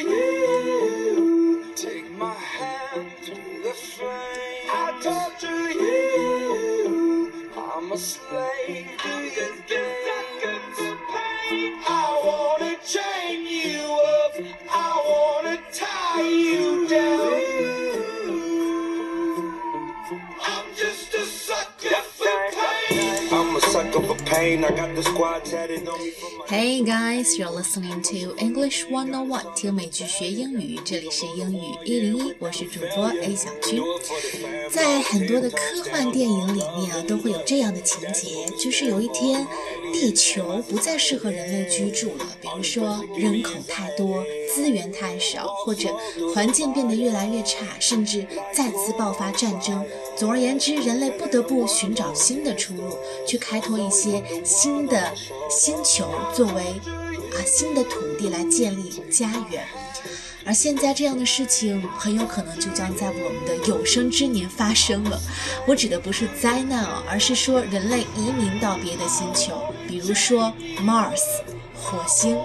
you. Take my hand the. I torture you. I'm a slave to your. I wanna chain you up. I wanna tie you down. I'm just a sucker for pain. I'm a sucker for pain. I got the squad tatted on me from Hey guys, you're listening to English One on One，听美剧学英语。这里是英语一零一，我是主播 A 小军。在很多的科幻电影里面啊，都会有这样的情节，就是有一天地球不再适合人类居住了，比如说人口太多、资源太少，或者环境变得越来越差，甚至再次爆发战争。总而言之，人类不得不寻找新的出路，去开拓一些新的星球，作为啊新的土地来建立家园。而现在这样的事情很有可能就将在我们的有生之年发生了。我指的不是灾难哦，而是说人类移民到别的星球，比如说 Mars 火星。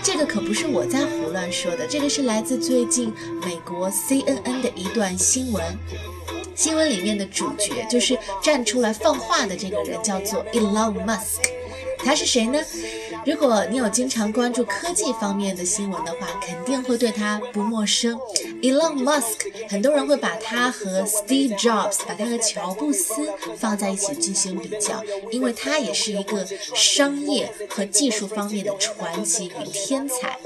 这个可不是我在胡乱说的，这个是来自最近美国 CNN 的一段新闻。新闻里面的主角就是站出来放话的这个人，叫做 Elon Musk。他是谁呢？如果你有经常关注科技方面的新闻的话，肯定会对他不陌生。Elon Musk，很多人会把他和 Steve Jobs，把他和乔布斯放在一起进行比较，因为他也是一个商业和技术方面的传奇与天才。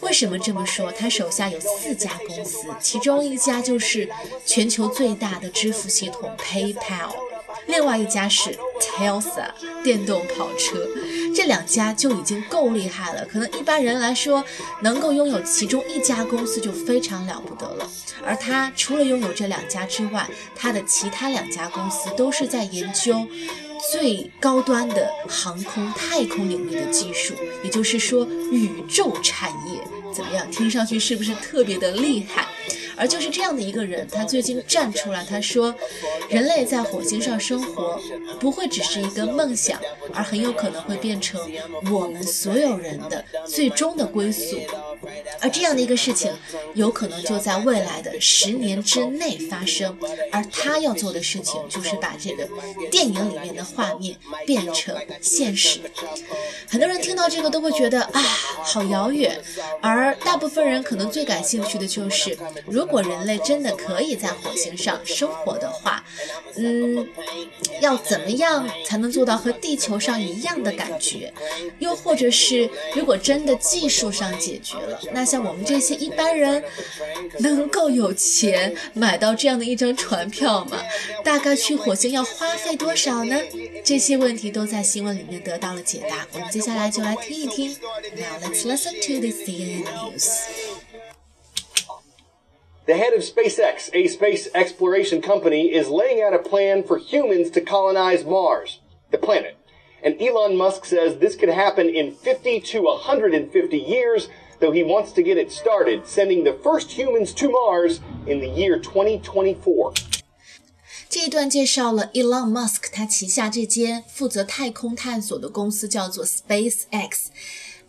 为什么这么说？他手下有四家公司，其中一家就是全球最大的支付系统 PayPal。另外一家是 Tesla 电动跑车，这两家就已经够厉害了。可能一般人来说，能够拥有其中一家公司就非常了不得了。而他除了拥有这两家之外，他的其他两家公司都是在研究最高端的航空太空领域的技术，也就是说宇宙产业。怎么样？听上去是不是特别的厉害？而就是这样的一个人，他最近站出来，他说，人类在火星上生活不会只是一个梦想，而很有可能会变成我们所有人的最终的归宿。而这样的一个事情，有可能就在未来的十年之内发生。而他要做的事情，就是把这个电影里面的画面变成现实。很多人听到这个都会觉得啊，好遥远。而大部分人可能最感兴趣的就是，如果人类真的可以在火星上生活的话，嗯，要怎么样才能做到和地球上一样的感觉？又或者是，如果真的技术上解决了，那像我们这些一般人，能够有钱买到这样的一张船票吗？大概去火星要花费多少呢？这些问题都在新闻里面得到了解答。我们接下来就来听一听。Now let's listen to the CNN news. The head of SpaceX, a space exploration company, is laying out a plan for humans to colonize Mars, the planet. And Elon Musk says this could happen in 50 to 150 years, though he wants to get it started, sending the first humans to Mars in the year 2024. 这一段介绍了 Elon Musk 他旗下这间负责太空探索的公司叫做 SpaceX。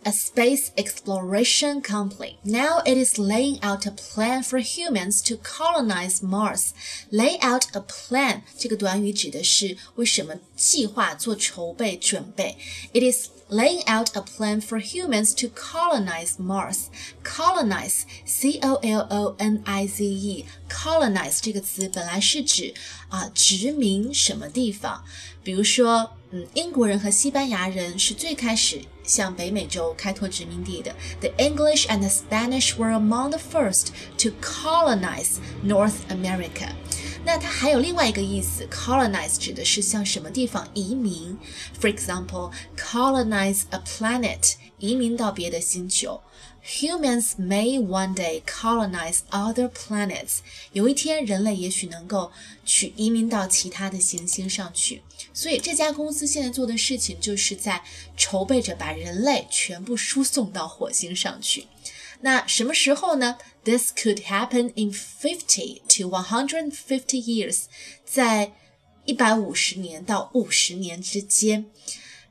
a space exploration company. Now it is laying out a plan for humans to colonize Mars. Lay out a plan 这个短语指的是为什么计划做筹备准备。It is laying out a plan for humans to colonize Mars. Colonize, C O L O N I Z E, colonize 这个词本来是指啊殖民什么地方，比如说。 嗯，英国人和西班牙人是最开始向北美洲开拓殖民地的。The English and Spanish were among the first to colonize North America。那它还有另外一个意思，colonize 指的是向什么地方移民。For example, colonize a planet，移民到别的星球。Humans may one day colonize other planets。有一天，人类也许能够去移民到其他的行星上去。所以，这家公司现在做的事情，就是在筹备着把人类全部输送到火星上去。那什么时候呢？This could happen in fifty to one hundred fifty years，在一百五十年到五十年之间。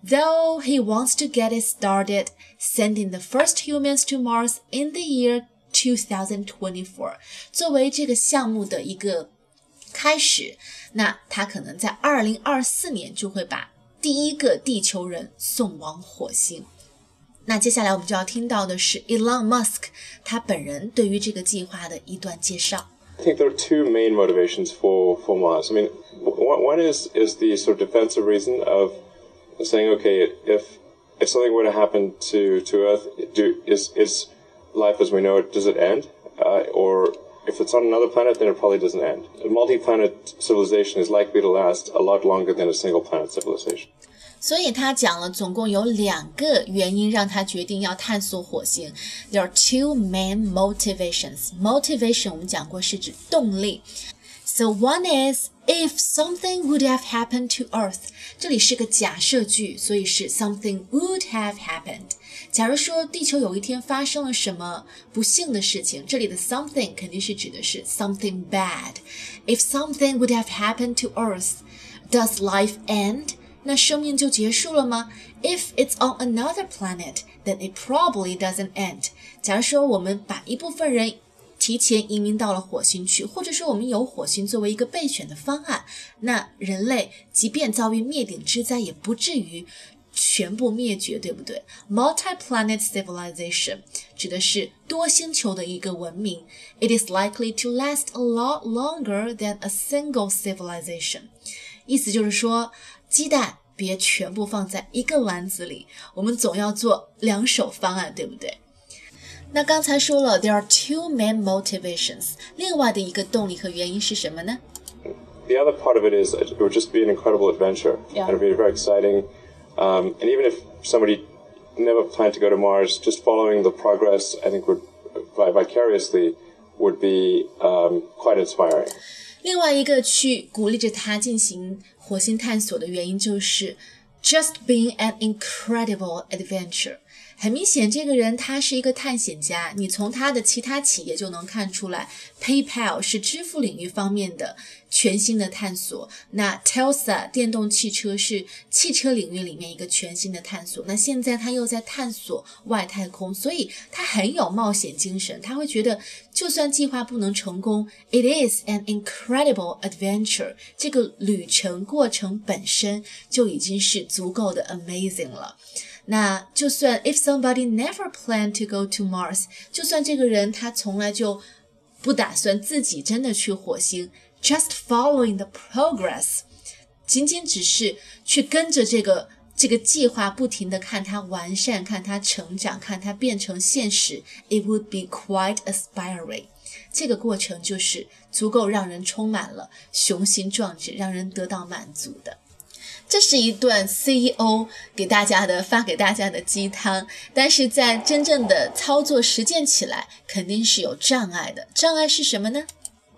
though he wants to get it started sending the first humans to Mars in the year 2024。作为这个项目的一个开始，那他可能在二零二四年就会把第一个地球人送往火星。那接下来我们就要听到的是 Elon Musk 他本人对于这个计划的一段介绍。I think there are two main motivations for, for Mars. I mean, one is is the sort of defensive reason of saying, okay, if if something were to happen to, to Earth, do is is life as we know it does it end, uh, or if it's on another planet, then it probably doesn't end. A multi-planet civilization is likely to last a lot longer than a single-planet civilization. 所以他讲了，总共有两个原因让他决定要探索火星。There are two main motivations. Motivation 我们讲过是指动力。So one is if something would have happened to Earth，这里是个假设句，所以是 something would have happened。 假如说地球有一天发生了什么不幸的事情，这里的 something 肯定是指的是 something bad。If something would have happened to Earth, does life end? 那生命就结束了吗？If it's on another planet, then it probably doesn't end。假如说我们把一部分人提前移民到了火星去，或者说我们有火星作为一个备选的方案，那人类即便遭遇灭顶之灾，也不至于全部灭绝，对不对？Multi-planet civilization 指的是多星球的一个文明。It is likely to last a lot longer than a single civilization。意思就是说。鸡蛋别全部放在一个篮子里，我们总要做两手方案，对不对？那刚才说了，there are two main motivations，另外的一个动力和原因是什么呢？The other part of it is it would just be an incredible adventure yeah. and it would be very exciting. Um, and even if somebody never planned to go to Mars, just following the progress, I think would vicariously would be um, quite inspiring. 另外一个去鼓励着他进行火星探索的原因就是 just being an incredible adventure。 很明显，这个人他是一个探险家。你从他的其他企业就能看出来，PayPal 是支付领域方面的全新的探索。那 Tesla 电动汽车是汽车领域里面一个全新的探索。那现在他又在探索外太空，所以他很有冒险精神。他会觉得，就算计划不能成功，it is an incredible adventure。这个旅程过程本身就已经是足够的 amazing 了。那就算 if somebody never plan to go to Mars，就算这个人他从来就不打算自己真的去火星，just following the progress，仅仅只是去跟着这个这个计划不停的看它完善，看它成长，看它变成现实，it would be quite aspiring。这个过程就是足够让人充满了雄心壮志，让人得到满足的。这是一段 CEO 给大家的发给大家的鸡汤，但是在真正的操作实践起来，肯定是有障碍的。障碍是什么呢？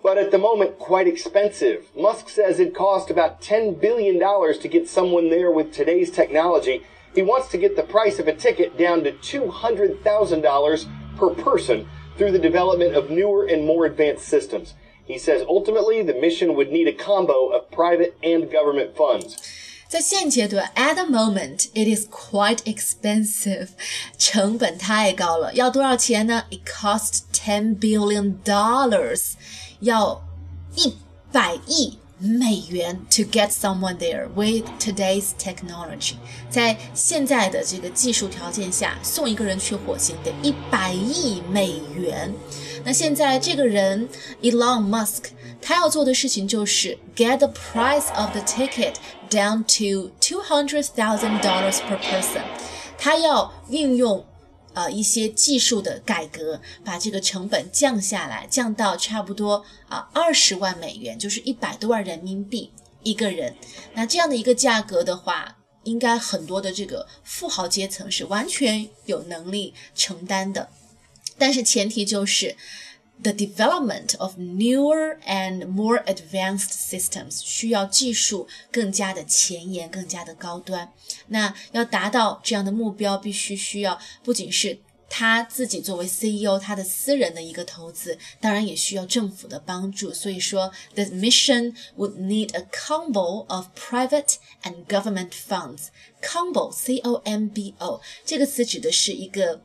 But at the moment, quite expensive. Musk says it cost about $10 billion to get someone there with today's technology. He wants to get the price of a ticket down to $200,000 per person through the development of newer and more advanced systems. He says ultimately the mission would need a combo of private and government funds. 在现阶段，at the moment it is quite expensive，成本太高了。要多少钱呢？It costs ten billion dollars，要一百亿美元 to get someone there with today's technology。在现在的这个技术条件下，送一个人去火星得一百亿美元。那现在这个人 Elon Musk。他要做的事情就是 get the price of the ticket down to two hundred thousand dollars per person。他要运用呃一些技术的改革，把这个成本降下来，降到差不多啊二十万美元，就是一百多万人民币一个人。那这样的一个价格的话，应该很多的这个富豪阶层是完全有能力承担的。但是前提就是。the development of newer and more advanced systems 需要技术更加的前沿、更加的高端。那要达到这样的目标，必须需要不仅是 他自己作为 CEO，他的私人的一个投资，当然也需要政府的帮助。所以说，the mission would need a combo of private and government funds. Combo, C-O-M-B-O，这个词指的是一个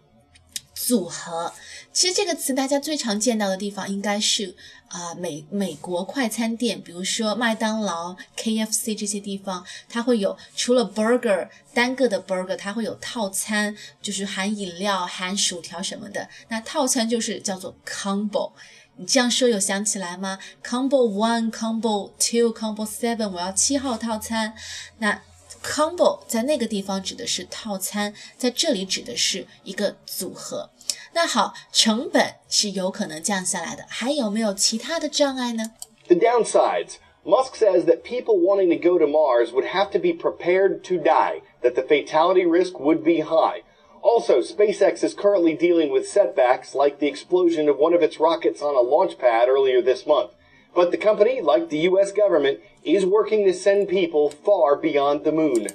组合。其实这个词大家最常见到的地方应该是啊美美国快餐店，比如说麦当劳、KFC 这些地方，它会有除了 burger 单个的 burger，它会有套餐，就是含饮料、含薯条什么的。那套餐就是叫做 combo。你这样说有想起来吗？Combo one, combo two, combo seven，我要七号套餐。那 combo 在那个地方指的是套餐，在这里指的是一个组合。那好，成本是有可能降下来的，还有没有其他的障碍呢？The downsides. Musk says that people wanting to go to Mars would have to be prepared to die, that the fatality risk would be high. Also, SpaceX is currently dealing with setbacks like the explosion of one of its rockets on a launch pad earlier this month. But the company, like the US government, is working to send people far beyond the moon.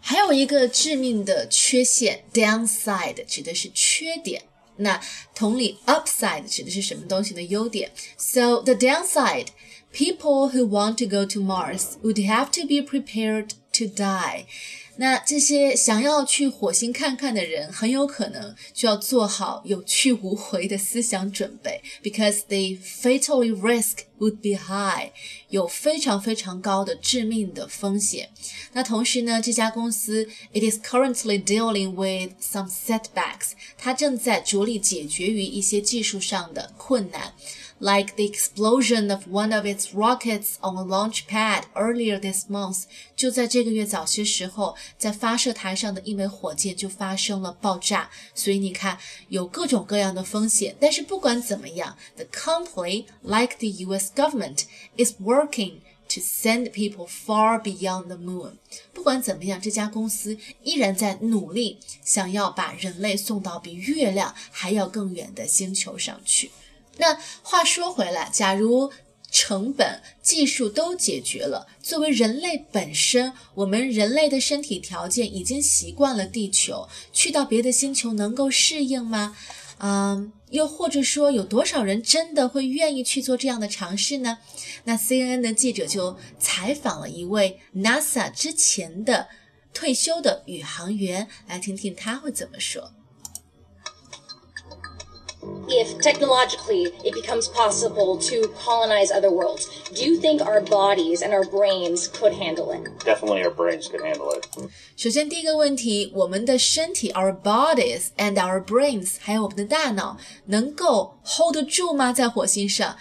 还有一个致命的缺陷，downside 指的是缺点。那同理，upside 指的是什么东西的优点？So the downside, people who want to go to Mars would have to be prepared to die. 那这些想要去火星看看的人，很有可能就要做好有去无回的思想准备，because the fatally risk would be high，有非常非常高的致命的风险。那同时呢，这家公司 it is currently dealing with some setbacks，它正在着力解决于一些技术上的困难。like the explosion of one of its rockets on a launch pad earlier this month，就在这个月早些时候，在发射台上的一枚火箭就发生了爆炸。所以你看，有各种各样的风险。但是不管怎么样，the company, like the U.S. government, is working to send people far beyond the moon。不管怎么样，这家公司依然在努力，想要把人类送到比月亮还要更远的星球上去。 那话说回来，假如成本、技术都解决了，作为人类本身，我们人类的身体条件已经习惯了地球，去到别的星球能够适应吗？嗯，又或者说，有多少人真的会愿意去做这样的尝试呢？那 CNN 的记者就采访了一位 NASA 之前的退休的宇航员，来听听他会怎么说。if technologically it becomes possible to colonize other worlds, do you think our bodies and our brains could handle it? Definitely, our brains could handle it. 首先，第一个问题，我们的身体，our bodies and our brains，还有我们的大脑，能够 hold 得住吗？在火星上，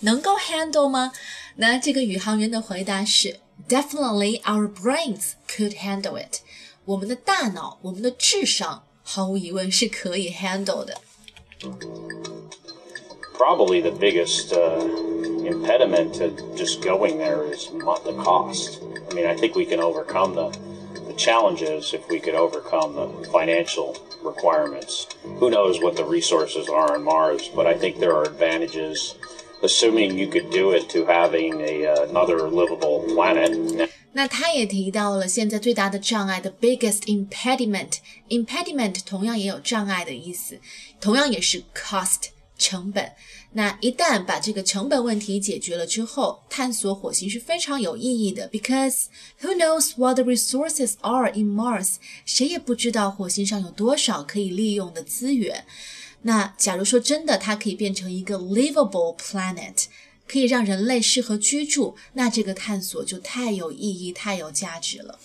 能够 handle 吗？那这个宇航员的回答是，Definitely, our brains could handle it。我们的大脑，我们的智商，毫无疑问是可以 handle 的。 Probably the biggest uh, impediment to just going there is the cost. I mean, I think we can overcome the, the challenges if we could overcome the financial requirements. Who knows what the resources are on Mars, but I think there are advantages, assuming you could do it, to having a, uh, another livable planet. 那他也提到了现在最大的障碍的 biggest impediment，impediment 同样也有障碍的意思，同样也是 cost 成本。那一旦把这个成本问题解决了之后，探索火星是非常有意义的，because who knows what the resources are in Mars？谁也不知道火星上有多少可以利用的资源。那假如说真的它可以变成一个 livable planet。可以让人类适合居住，那这个探索就太有意义、太有价值了。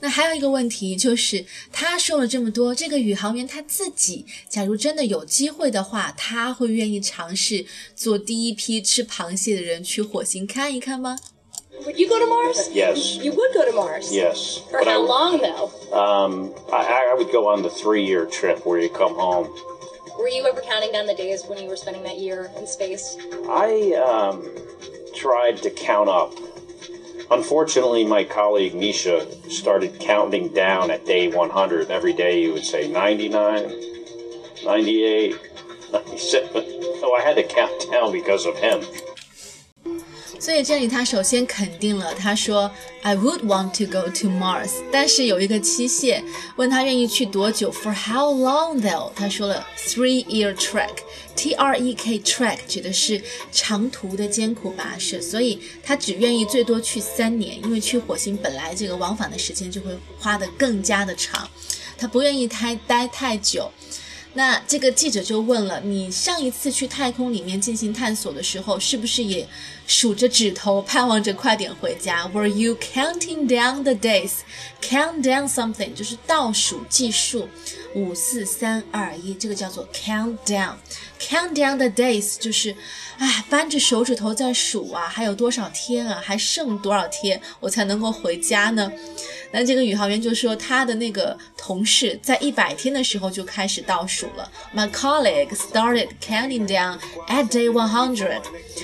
那还有一个问题就是，他说了这么多，这个宇航员他自己，假如真的有机会的话，他会愿意尝试做第一批吃螃蟹的人去火星看一看吗？Would you go to Mars? Yes. You would go to Mars? Yes. For how long though? Um, I, I would go on the three-year trip where you come home. were you ever counting down the days when you were spending that year in space? I um, tried to count up. Unfortunately, my colleague Misha started counting down at day 100. Every day he would say 99, 98, 97. So I had to count down because of him. 所以这里他首先肯定了，他说 I would want to go to Mars，但是有一个期限，问他愿意去多久，For how long though？他说了 three-year trek，T R E K trek 指的是长途的艰苦跋涉，所以他只愿意最多去三年，因为去火星本来这个往返的时间就会花得更加的长，他不愿意太待太久。那这个记者就问了：你上一次去太空里面进行探索的时候，是不是也数着指头，盼望着快点回家？Were you counting down the days? Count down something 就是倒数计数，五四三二一，这个叫做 count down。Count down the days 就是，哎，扳着手指头在数啊，还有多少天啊，还剩多少天我才能够回家呢？那这个宇航员就说，他的那个同事在一百天的时候就开始倒数了。My colleague started counting down at day one hundred，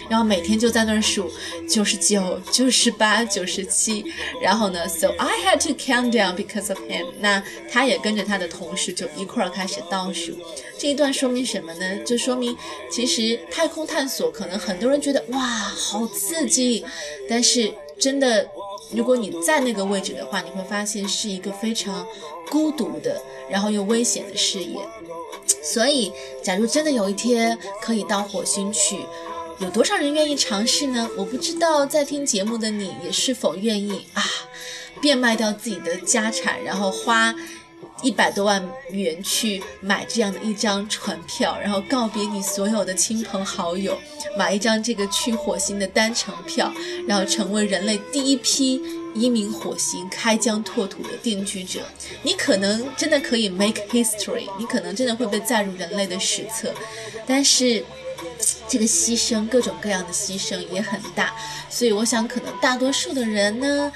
然后每天就在那数九十九、九十八、九十七。然后呢，So I had to count down because of him。那他也跟着他的同事就一块儿开始倒数。这一段说明什么呢？就说明其实太空探索可能很多人觉得哇好刺激，但是真的。如果你在那个位置的话，你会发现是一个非常孤独的，然后又危险的事业。所以，假如真的有一天可以到火星去，有多少人愿意尝试呢？我不知道在听节目的你也是否愿意啊，变卖掉自己的家产，然后花。一百多万元去买这样的一张船票，然后告别你所有的亲朋好友，买一张这个去火星的单程票，然后成为人类第一批移民火星、开疆拓土的定居者。你可能真的可以 make history，你可能真的会被载入人类的史册，但是这个牺牲，各种各样的牺牲也很大。所以我想，可能大多数的人呢。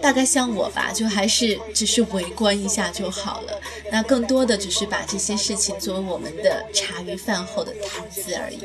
大概像我吧，就还是只是围观一下就好了。那更多的只是把这些事情作为我们的茶余饭后的谈资而已。